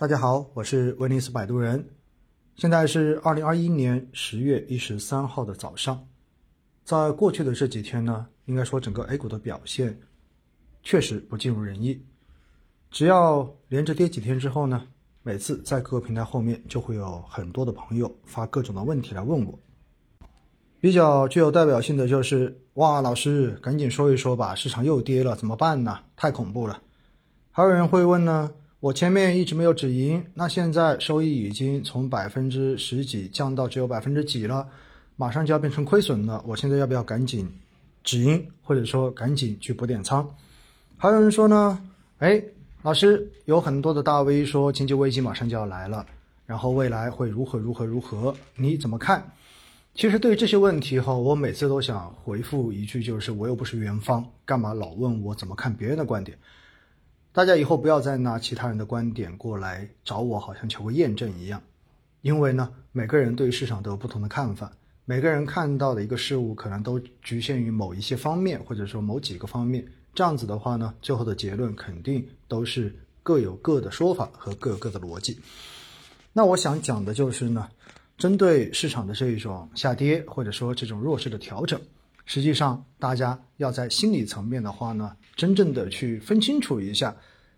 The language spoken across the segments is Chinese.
大家好，我是威尼斯摆渡人。现在是二零二一年十月一十三号的早上。在过去的这几天呢，应该说整个 A 股的表现确实不尽如人意。只要连着跌几天之后呢，每次在各个平台后面就会有很多的朋友发各种的问题来问我。比较具有代表性的就是，哇，老师赶紧说一说吧，市场又跌了，怎么办呢？太恐怖了。还有人会问呢。我前面一直没有止盈，那现在收益已经从百分之十几降到只有百分之几了，马上就要变成亏损了。我现在要不要赶紧止盈，或者说赶紧去补点仓？还有人说呢，哎，老师有很多的大 V 说经济危机马上就要来了，然后未来会如何如何如何，你怎么看？其实对于这些问题哈，我每次都想回复一句，就是我又不是元方，干嘛老问我怎么看别人的观点？大家以后不要再拿其他人的观点过来找我，好像求个验证一样。因为呢，每个人对市场都有不同的看法，每个人看到的一个事物可能都局限于某一些方面，或者说某几个方面。这样子的话呢，最后的结论肯定都是各有各的说法和各有各的逻辑。那我想讲的就是呢，针对市场的这一种下跌，或者说这种弱势的调整。实际上，大家要在心理层面的话呢，真正的去分清楚一下，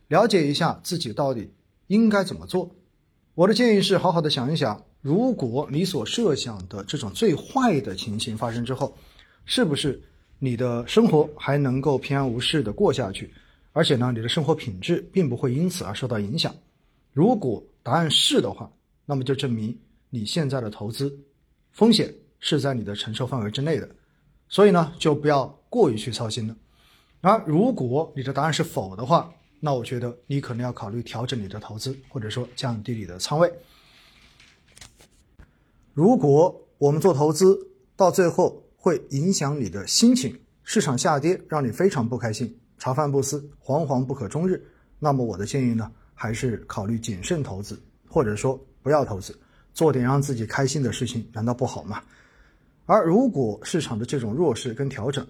了解一下自己到底应该怎么做。我的建议是，好好的想一想，如果你所设想的这种最坏的情形发生之后，是不是你的生活还能够平安无事的过下去？而且呢，你的生活品质并不会因此而受到影响。如果答案是的话，那么就证明你现在的投资风险是在你的承受范围之内的。所以呢，就不要过于去操心了。而如果你的答案是否的话，那我觉得你可能要考虑调整你的投资，或者说降低你的仓位。如果我们做投资到最后会影响你的心情，市场下跌让你非常不开心，茶饭不思，惶惶不可终日，那么我的建议呢，还是考虑谨慎投资，或者说不要投资，做点让自己开心的事情，难道不好吗？而如果市场的这种弱势跟调整，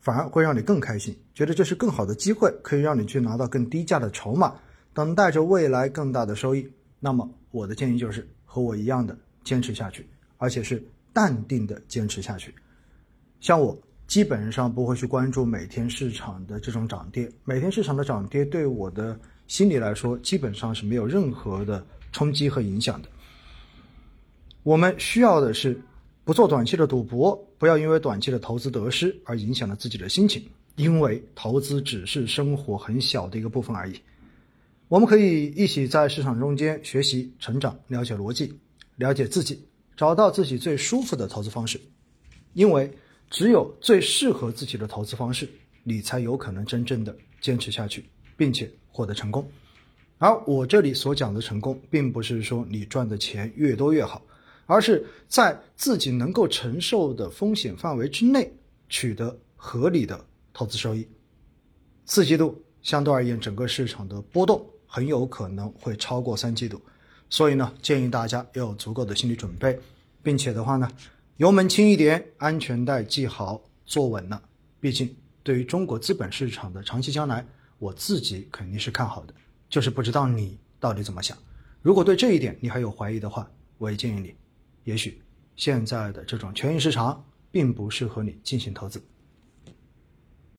反而会让你更开心，觉得这是更好的机会，可以让你去拿到更低价的筹码，等待着未来更大的收益。那么我的建议就是和我一样的坚持下去，而且是淡定的坚持下去。像我基本上不会去关注每天市场的这种涨跌，每天市场的涨跌对我的心理来说基本上是没有任何的冲击和影响的。我们需要的是。不做短期的赌博，不要因为短期的投资得失而影响了自己的心情，因为投资只是生活很小的一个部分而已。我们可以一起在市场中间学习、成长、了解逻辑、了解自己，找到自己最舒服的投资方式。因为只有最适合自己的投资方式，你才有可能真正的坚持下去，并且获得成功。而我这里所讲的成功，并不是说你赚的钱越多越好。而是在自己能够承受的风险范围之内取得合理的投资收益。四季度相对而言，整个市场的波动很有可能会超过三季度，所以呢，建议大家要有足够的心理准备，并且的话呢，油门轻一点，安全带系好，坐稳了。毕竟，对于中国资本市场的长期将来，我自己肯定是看好的，就是不知道你到底怎么想。如果对这一点你还有怀疑的话，我也建议你。也许现在的这种权益市场并不适合你进行投资。